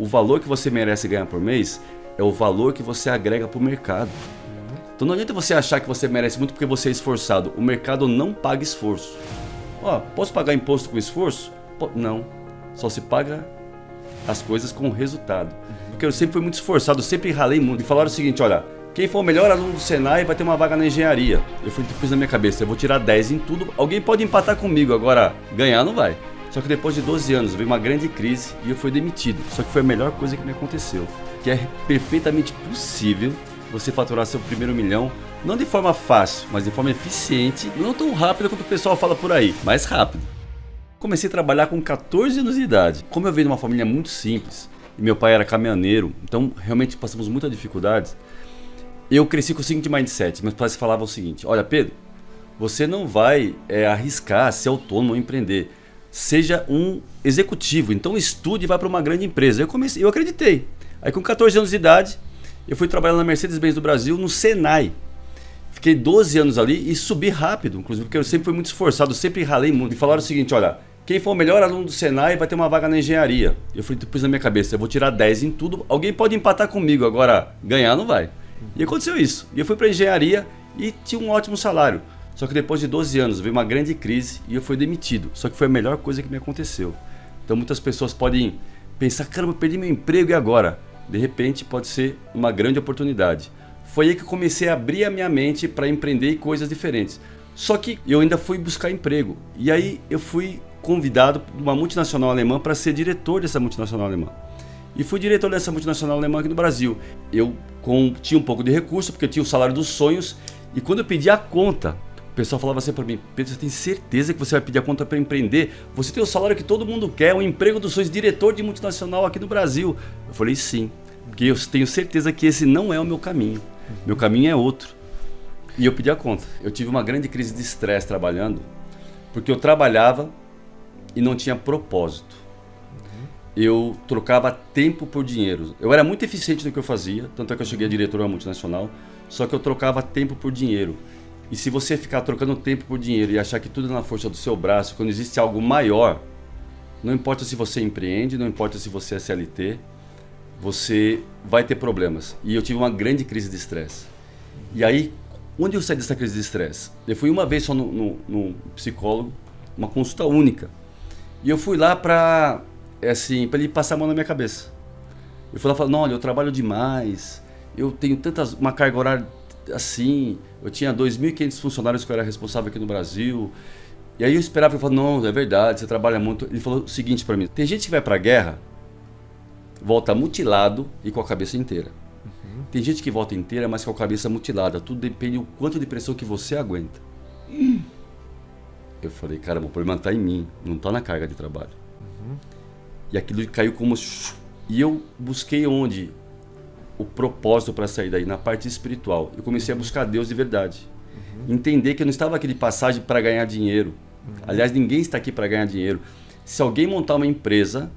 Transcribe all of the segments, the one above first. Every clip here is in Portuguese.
o valor que você merece ganhar por mês é o valor que você agrega para o mercado. Então não adianta você achar que você merece muito porque você é esforçado. O mercado não paga esforço. Ó, posso pagar imposto com esforço? Não. Só se paga as coisas com resultado. Porque eu sempre fui muito esforçado, sempre ralei muito. E falaram o seguinte, olha, quem for o melhor aluno do Senai vai ter uma vaga na engenharia. Eu fui pus na minha cabeça, eu vou tirar 10 em tudo. Alguém pode empatar comigo, agora ganhar não vai. Só que depois de 12 anos veio uma grande crise e eu fui demitido. Só que foi a melhor coisa que me aconteceu. Que é perfeitamente possível você faturar seu primeiro milhão, não de forma fácil, mas de forma eficiente, não tão rápido quanto o pessoal fala por aí, mais rápido. Comecei a trabalhar com 14 anos de idade. Como eu venho de uma família muito simples, e meu pai era caminhoneiro, então realmente passamos muitas dificuldades, eu cresci com o seguinte mindset. Meus pais falavam o seguinte: Olha, Pedro, você não vai é, arriscar ser autônomo ou empreender. Seja um executivo. Então estude e vá para uma grande empresa. Eu comecei, eu acreditei. Aí com 14 anos de idade, eu fui trabalhar na Mercedes-Benz do Brasil, no Senai. Fiquei 12 anos ali e subi rápido, inclusive porque eu sempre fui muito esforçado, sempre ralei muito. E falaram o seguinte, olha, quem for o melhor aluno do Senai vai ter uma vaga na engenharia. Eu falei, pus na minha cabeça, eu vou tirar 10 em tudo, alguém pode empatar comigo, agora ganhar não vai. E aconteceu isso. E eu fui para engenharia e tinha um ótimo salário. Só que depois de 12 anos veio uma grande crise e eu fui demitido. Só que foi a melhor coisa que me aconteceu. Então muitas pessoas podem pensar, caramba, perdi meu emprego e agora? De repente pode ser uma grande oportunidade. Foi aí que eu comecei a abrir a minha mente para empreender coisas diferentes. Só que eu ainda fui buscar emprego. E aí eu fui convidado por uma multinacional alemã para ser diretor dessa multinacional alemã. E fui diretor dessa multinacional alemã aqui no Brasil. Eu com, tinha um pouco de recurso, porque eu tinha o salário dos sonhos. E quando eu pedi a conta, o pessoal falava assim para mim: Pedro, você tem certeza que você vai pedir a conta para empreender? Você tem o salário que todo mundo quer, um emprego dos sonhos, diretor de multinacional aqui no Brasil. Eu falei: sim, porque eu tenho certeza que esse não é o meu caminho. Meu caminho é outro. E eu pedi a conta. Eu tive uma grande crise de estresse trabalhando, porque eu trabalhava e não tinha propósito eu trocava tempo por dinheiro. Eu era muito eficiente no que eu fazia, tanto é que eu cheguei a diretor de uma multinacional, só que eu trocava tempo por dinheiro. E se você ficar trocando tempo por dinheiro e achar que tudo é na força do seu braço, quando existe algo maior, não importa se você empreende, não importa se você é CLT, você vai ter problemas. E eu tive uma grande crise de estresse. E aí, onde eu saí dessa crise de estresse? Eu fui uma vez só no, no, no psicólogo, uma consulta única. E eu fui lá para é assim, para ele passar a mão na minha cabeça. Eu fui lá e falei, não, olha, eu trabalho demais, eu tenho tantas, uma carga horária assim, eu tinha 2.500 funcionários que eu era responsável aqui no Brasil. E aí eu esperava, ele falou, não, é verdade, você trabalha muito. Ele falou o seguinte para mim, tem gente que vai para a guerra, volta mutilado e com a cabeça inteira. Uhum. Tem gente que volta inteira, mas com a cabeça mutilada. Tudo depende do quanto de pressão que você aguenta. Hum. Eu falei, caramba, o problema está em mim, não está na carga de trabalho. Uhum. E aquilo caiu como. E eu busquei onde? O propósito para sair daí, na parte espiritual. Eu comecei a buscar Deus de verdade. Uhum. Entender que eu não estava aqui de passagem para ganhar dinheiro. Uhum. Aliás, ninguém está aqui para ganhar dinheiro. Se alguém montar uma empresa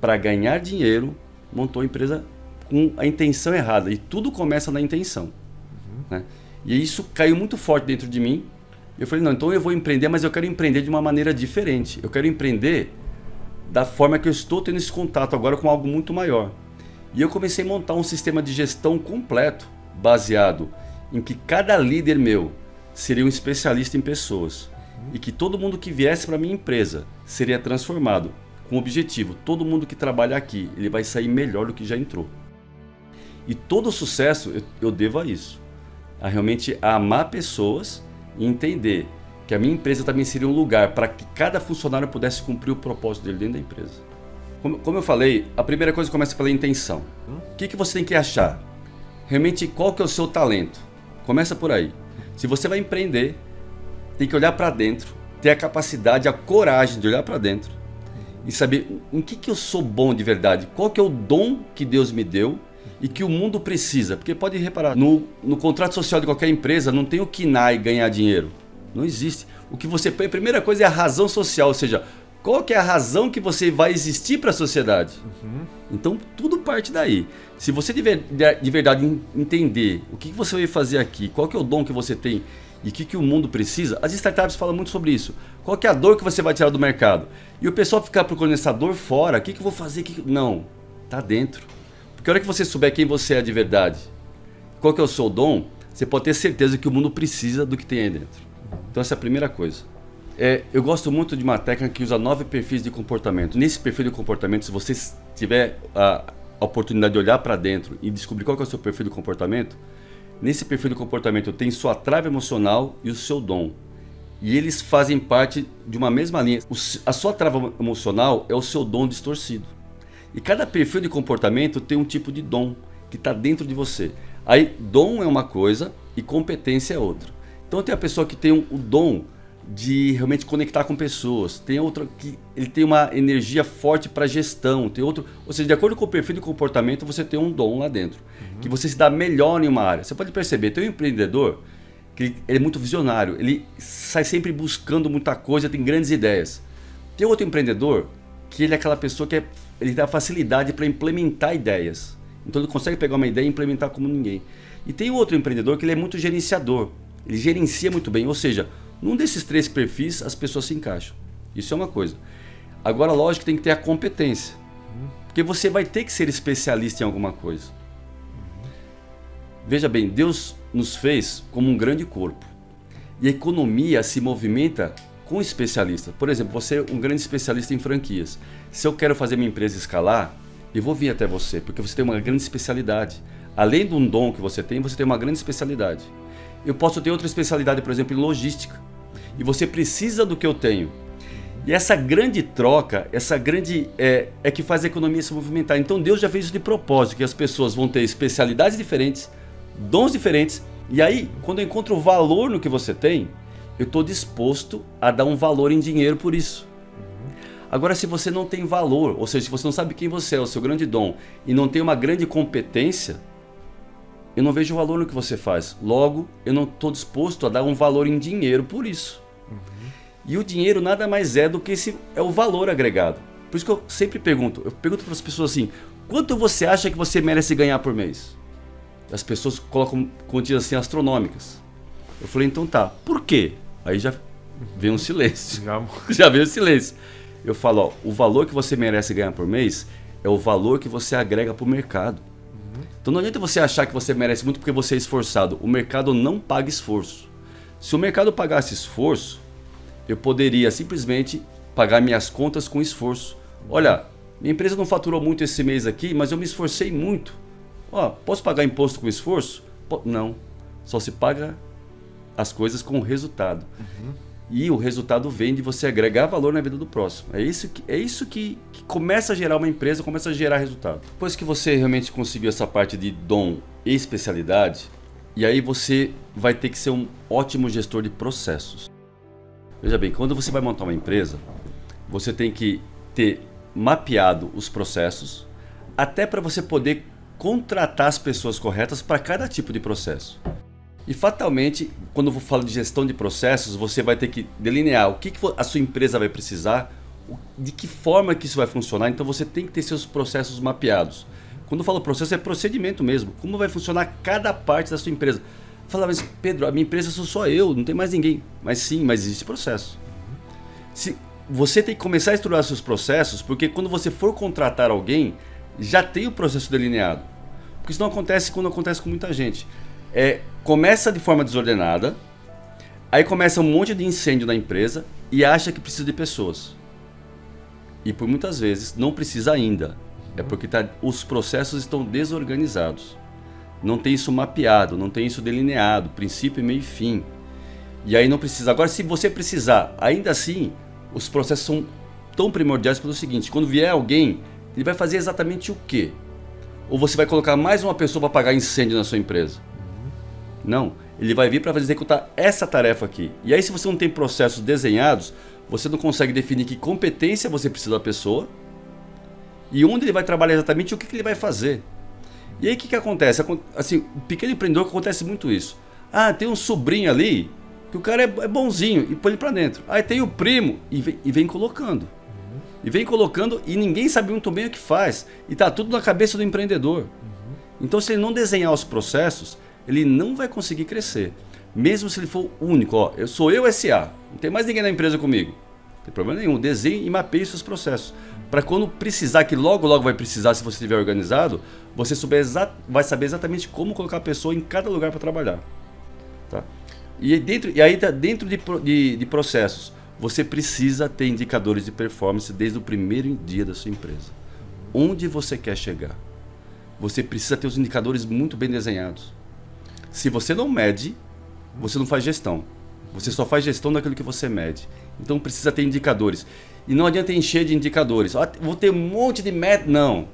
para ganhar dinheiro, montou a empresa com a intenção errada. E tudo começa na intenção. Uhum. Né? E isso caiu muito forte dentro de mim. Eu falei, não, então eu vou empreender, mas eu quero empreender de uma maneira diferente. Eu quero empreender da forma que eu estou tendo esse contato agora com algo muito maior. E eu comecei a montar um sistema de gestão completo, baseado em que cada líder meu seria um especialista em pessoas uhum. e que todo mundo que viesse para minha empresa seria transformado com o objetivo, todo mundo que trabalha aqui, ele vai sair melhor do que já entrou. E todo o sucesso eu, eu devo a isso. A realmente amar pessoas e entender que a minha empresa também seria um lugar para que cada funcionário pudesse cumprir o propósito dele dentro da empresa. Como, como eu falei, a primeira coisa começa pela intenção. O que, que você tem que achar? Realmente, qual que é o seu talento? Começa por aí. Se você vai empreender, tem que olhar para dentro, ter a capacidade, a coragem de olhar para dentro e saber em que, que eu sou bom de verdade, qual que é o dom que Deus me deu e que o mundo precisa. Porque pode reparar, no, no contrato social de qualquer empresa não tem o que e ganhar dinheiro. Não existe. O que você põe, a primeira coisa é a razão social, ou seja, qual que é a razão que você vai existir para a sociedade? Uhum. Então tudo parte daí. Se você de, de verdade entender o que você vai fazer aqui, qual que é o dom que você tem e o que, que o mundo precisa, as startups falam muito sobre isso. Qual que é a dor que você vai tirar do mercado? E o pessoal ficar procurando essa dor fora, o que, que eu vou fazer? Que... Não. Tá dentro. Porque a hora que você souber quem você é de verdade, qual que é o seu dom, você pode ter certeza que o mundo precisa do que tem aí dentro. Então essa é a primeira coisa. É, eu gosto muito de uma técnica que usa nove perfis de comportamento. Nesse perfil de comportamento, se você tiver a, oportunidade de olhar para dentro e descobrir qual é o seu perfil de comportamento, nesse perfil de comportamento tem sua trava emocional e o seu dom. E eles fazem parte de uma mesma linha. O, a sua trava emocional é o seu dom distorcido. E cada perfil de comportamento tem um tipo de dom que está dentro de você. Aí, dom é uma coisa e competência é outra. Então, tem a pessoa que tem o um, um dom de realmente conectar com pessoas. Tem outro que ele tem uma energia forte para gestão, tem outro, ou seja, de acordo com o perfil de comportamento, você tem um dom lá dentro, uhum. que você se dá melhor em uma área. Você pode perceber, tem um empreendedor que ele, ele é muito visionário, ele sai sempre buscando muita coisa, tem grandes ideias. Tem outro empreendedor que ele é aquela pessoa que é, ele a facilidade para implementar ideias. Então ele consegue pegar uma ideia e implementar como ninguém. E tem outro empreendedor que ele é muito gerenciador. Ele gerencia muito bem, ou seja, num desses três perfis, as pessoas se encaixam. Isso é uma coisa. Agora, lógico que tem que ter a competência. Porque você vai ter que ser especialista em alguma coisa. Veja bem, Deus nos fez como um grande corpo. E a economia se movimenta com especialistas. Por exemplo, você é um grande especialista em franquias. Se eu quero fazer minha empresa escalar, eu vou vir até você, porque você tem uma grande especialidade. Além de um dom que você tem, você tem uma grande especialidade. Eu posso ter outra especialidade, por exemplo, em logística e você precisa do que eu tenho. E essa grande troca, essa grande é, é que faz a economia se movimentar. Então Deus já fez isso de propósito, que as pessoas vão ter especialidades diferentes, dons diferentes, e aí, quando eu encontro valor no que você tem, eu estou disposto a dar um valor em dinheiro por isso. Agora, se você não tem valor, ou seja, se você não sabe quem você é, o seu grande dom, e não tem uma grande competência, eu não vejo valor no que você faz. Logo, eu não estou disposto a dar um valor em dinheiro por isso. E o dinheiro nada mais é do que esse é o valor agregado. Por isso que eu sempre pergunto, eu pergunto para as pessoas assim: quanto você acha que você merece ganhar por mês? As pessoas colocam quantias assim astronômicas. Eu falei, então tá, por quê? Aí já vem um silêncio. Já, já vem um silêncio. Eu falo, ó, o valor que você merece ganhar por mês é o valor que você agrega para o mercado. Uhum. Então não adianta você achar que você merece muito porque você é esforçado. O mercado não paga esforço. Se o mercado pagasse esforço, eu poderia simplesmente pagar minhas contas com esforço. Olha, minha empresa não faturou muito esse mês aqui, mas eu me esforcei muito. Ó, posso pagar imposto com esforço? Não. Só se paga as coisas com resultado. Uhum. E o resultado vem de você agregar valor na vida do próximo. É isso, que, é isso que, que começa a gerar uma empresa, começa a gerar resultado. Depois que você realmente conseguiu essa parte de dom e especialidade, e aí você vai ter que ser um ótimo gestor de processos. Veja bem, quando você vai montar uma empresa, você tem que ter mapeado os processos, até para você poder contratar as pessoas corretas para cada tipo de processo. E fatalmente, quando eu falo de gestão de processos, você vai ter que delinear o que, a sua empresa vai precisar, de que forma que isso vai funcionar. Então você tem que ter seus processos mapeados. Quando eu falo processo, é procedimento mesmo. Como vai funcionar cada parte da sua empresa. Fala, mas Pedro, a minha empresa sou só eu, não tem mais ninguém. Mas sim, mas existe processo. Se, você tem que começar a estruturar seus processos, porque quando você for contratar alguém, já tem o processo delineado. Porque isso não acontece quando acontece com muita gente. É, começa de forma desordenada, aí começa um monte de incêndio na empresa e acha que precisa de pessoas. E por muitas vezes não precisa ainda. É porque tá, os processos estão desorganizados. Não tem isso mapeado, não tem isso delineado, princípio, meio e fim. E aí não precisa. Agora, se você precisar, ainda assim, os processos são tão primordiais pelo seguinte: quando vier alguém, ele vai fazer exatamente o quê? Ou você vai colocar mais uma pessoa para apagar incêndio na sua empresa? Não. Ele vai vir para executar essa tarefa aqui. E aí, se você não tem processos desenhados, você não consegue definir que competência você precisa da pessoa e onde ele vai trabalhar exatamente o que, que ele vai fazer. E aí o que, que acontece? Assim, o pequeno empreendedor acontece muito isso. Ah, tem um sobrinho ali que o cara é, é bonzinho e põe ele para dentro. Aí tem o primo e vem, e vem colocando. Uhum. E vem colocando e ninguém sabe muito bem o que faz. E tá tudo na cabeça do empreendedor. Uhum. Então se ele não desenhar os processos, ele não vai conseguir crescer. Mesmo se ele for único, ó, eu sou eu SA, não tem mais ninguém na empresa comigo. Tem problema nenhum. Desenhe e mapeie seus processos. Para quando precisar, que logo, logo vai precisar, se você estiver organizado, você souber vai saber exatamente como colocar a pessoa em cada lugar para trabalhar. Tá? E, dentro, e aí, dentro de, de, de processos, você precisa ter indicadores de performance desde o primeiro dia da sua empresa. Onde você quer chegar? Você precisa ter os indicadores muito bem desenhados. Se você não mede, você não faz gestão. Você só faz gestão daquilo que você mede. Então precisa ter indicadores. E não adianta encher de indicadores. Ah, vou ter um monte de meta. Não.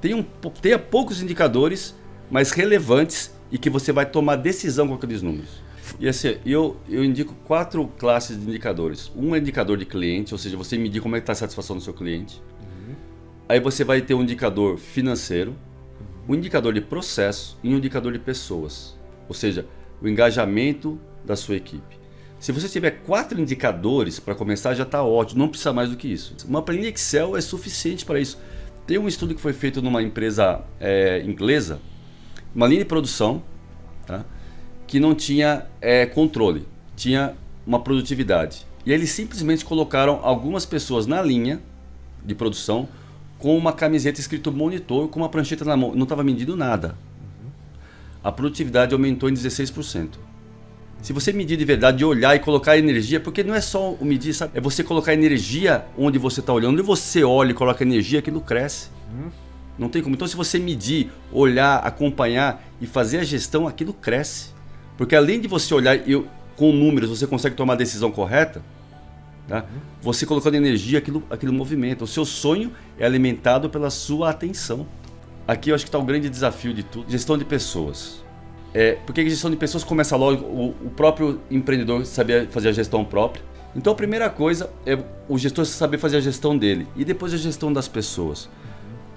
Tenha, um, tenha poucos indicadores, mas relevantes e que você vai tomar decisão com aqueles números. E assim, eu, eu indico quatro classes de indicadores. Um é indicador de cliente, ou seja, você medir como é que está a satisfação do seu cliente. Uhum. Aí você vai ter um indicador financeiro, um indicador de processo e um indicador de pessoas. Ou seja, o engajamento da sua equipe. Se você tiver quatro indicadores para começar, já está ótimo, não precisa mais do que isso. Uma planilha Excel é suficiente para isso. Tem um estudo que foi feito numa empresa é, inglesa, uma linha de produção, tá? que não tinha é, controle, tinha uma produtividade. E eles simplesmente colocaram algumas pessoas na linha de produção com uma camiseta escrito monitor, com uma prancheta na mão, não estava medindo nada. A produtividade aumentou em 16%. Se você medir de verdade, de olhar e colocar energia, porque não é só o medir, sabe? É você colocar energia onde você está olhando. Onde você olha e coloca energia, aquilo cresce. Uhum. Não tem como. Então, se você medir, olhar, acompanhar e fazer a gestão, aquilo cresce. Porque além de você olhar e com números, você consegue tomar a decisão correta. Tá? Uhum. Você colocando energia, aquilo, aquilo movimento. O seu sonho é alimentado pela sua atenção. Aqui eu acho que está o grande desafio de tudo: gestão de pessoas. É, porque a gestão de pessoas começa logo, o, o próprio empreendedor saber fazer a gestão própria. Então a primeira coisa é o gestor saber fazer a gestão dele e depois a gestão das pessoas.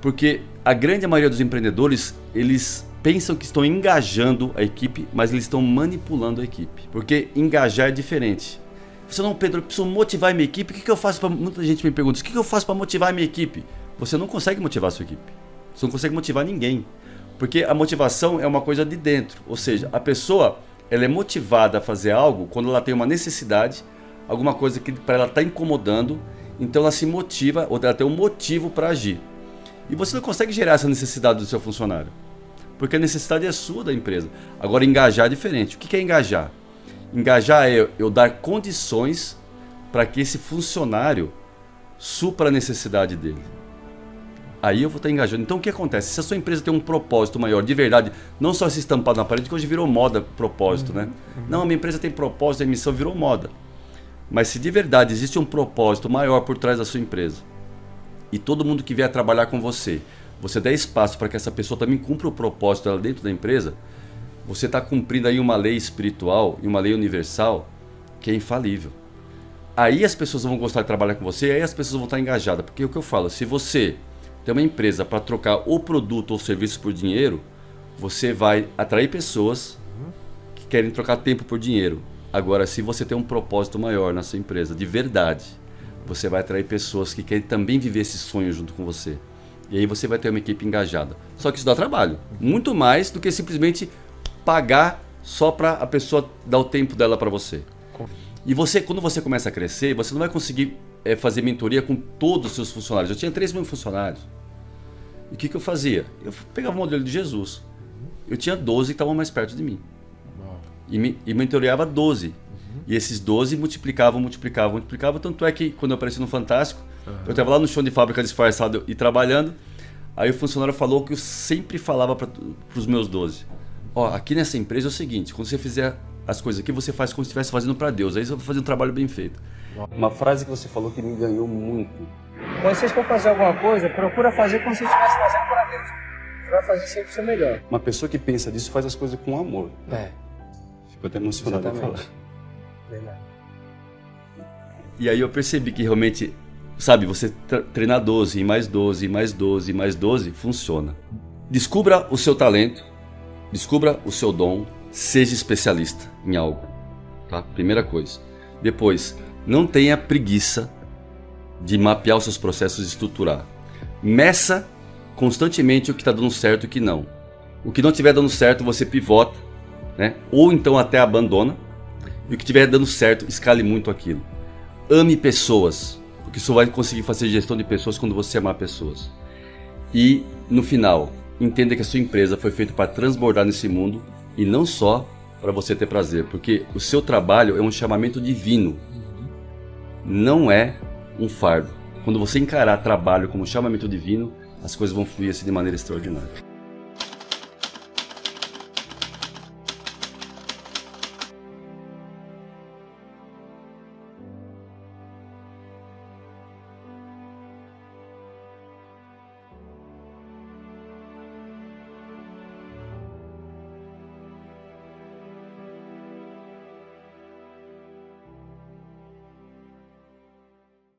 Porque a grande maioria dos empreendedores, eles pensam que estão engajando a equipe, mas eles estão manipulando a equipe. Porque engajar é diferente. Você não, Pedro, eu preciso motivar a minha equipe. O que, que eu faço para. Muita gente me pergunta: o que, que eu faço para motivar a minha equipe? Você não consegue motivar a sua equipe. Você não consegue motivar ninguém. Porque a motivação é uma coisa de dentro, ou seja, a pessoa ela é motivada a fazer algo quando ela tem uma necessidade, alguma coisa que para ela está incomodando, então ela se motiva ou ela tem um motivo para agir. E você não consegue gerar essa necessidade do seu funcionário, porque a necessidade é sua da empresa. Agora engajar é diferente. O que é engajar? Engajar é eu dar condições para que esse funcionário supra a necessidade dele aí eu vou estar engajando. Então o que acontece? Se a sua empresa tem um propósito maior, de verdade, não só se estampado na parede, que hoje virou moda propósito, uhum, né? Uhum. Não, a minha empresa tem propósito, a emissão virou moda. Mas se de verdade existe um propósito maior por trás da sua empresa, e todo mundo que vier trabalhar com você, você der espaço para que essa pessoa também cumpra o propósito dela dentro da empresa, você está cumprindo aí uma lei espiritual e uma lei universal que é infalível. Aí as pessoas vão gostar de trabalhar com você, aí as pessoas vão estar engajadas. Porque é o que eu falo, se você tem uma empresa para trocar o produto ou serviço por dinheiro, você vai atrair pessoas que querem trocar tempo por dinheiro. Agora, se você tem um propósito maior na sua empresa, de verdade, você vai atrair pessoas que querem também viver esse sonho junto com você. E aí você vai ter uma equipe engajada. Só que isso dá trabalho. Muito mais do que simplesmente pagar só para a pessoa dar o tempo dela para você. E você, quando você começa a crescer, você não vai conseguir é, fazer mentoria com todos os seus funcionários. Eu tinha 3 mil funcionários. E o que, que eu fazia? Eu pegava o modelo de Jesus. Eu tinha 12 que estavam mais perto de mim. E, me, e mentoreava 12. Uhum. E esses 12 multiplicavam, multiplicavam, multiplicavam. Tanto é que quando eu apareci no Fantástico, uhum. eu estava lá no chão de fábrica disfarçado e trabalhando. Aí o funcionário falou que eu sempre falava para os meus 12. Ó, aqui nessa empresa é o seguinte: quando você fizer as coisas aqui, você faz como se estivesse fazendo para Deus. Aí você vai fazer um trabalho bem feito. Uma frase que você falou que me ganhou muito quando vocês for fazer alguma coisa, procura fazer como se estivesse fazendo para Deus. Você vai fazer sempre o seu melhor. Uma pessoa que pensa disso faz as coisas com amor. É. Fico até emocionado a falar. Verdade. E aí eu percebi que realmente, sabe, você treinar 12, e mais 12, e mais 12, e mais 12, funciona. Descubra o seu talento, descubra o seu dom, seja especialista em algo. Tá? Primeira coisa. Depois, não tenha preguiça de mapear os seus processos e estruturar. Meça constantemente o que está dando certo e o que não. O que não estiver dando certo, você pivota, né? ou então até abandona. E o que estiver dando certo, escale muito aquilo. Ame pessoas, porque só vai conseguir fazer gestão de pessoas quando você amar pessoas. E, no final, entenda que a sua empresa foi feita para transbordar nesse mundo e não só para você ter prazer, porque o seu trabalho é um chamamento divino não é um fardo. Quando você encarar trabalho como chamamento divino, as coisas vão fluir assim de maneira extraordinária.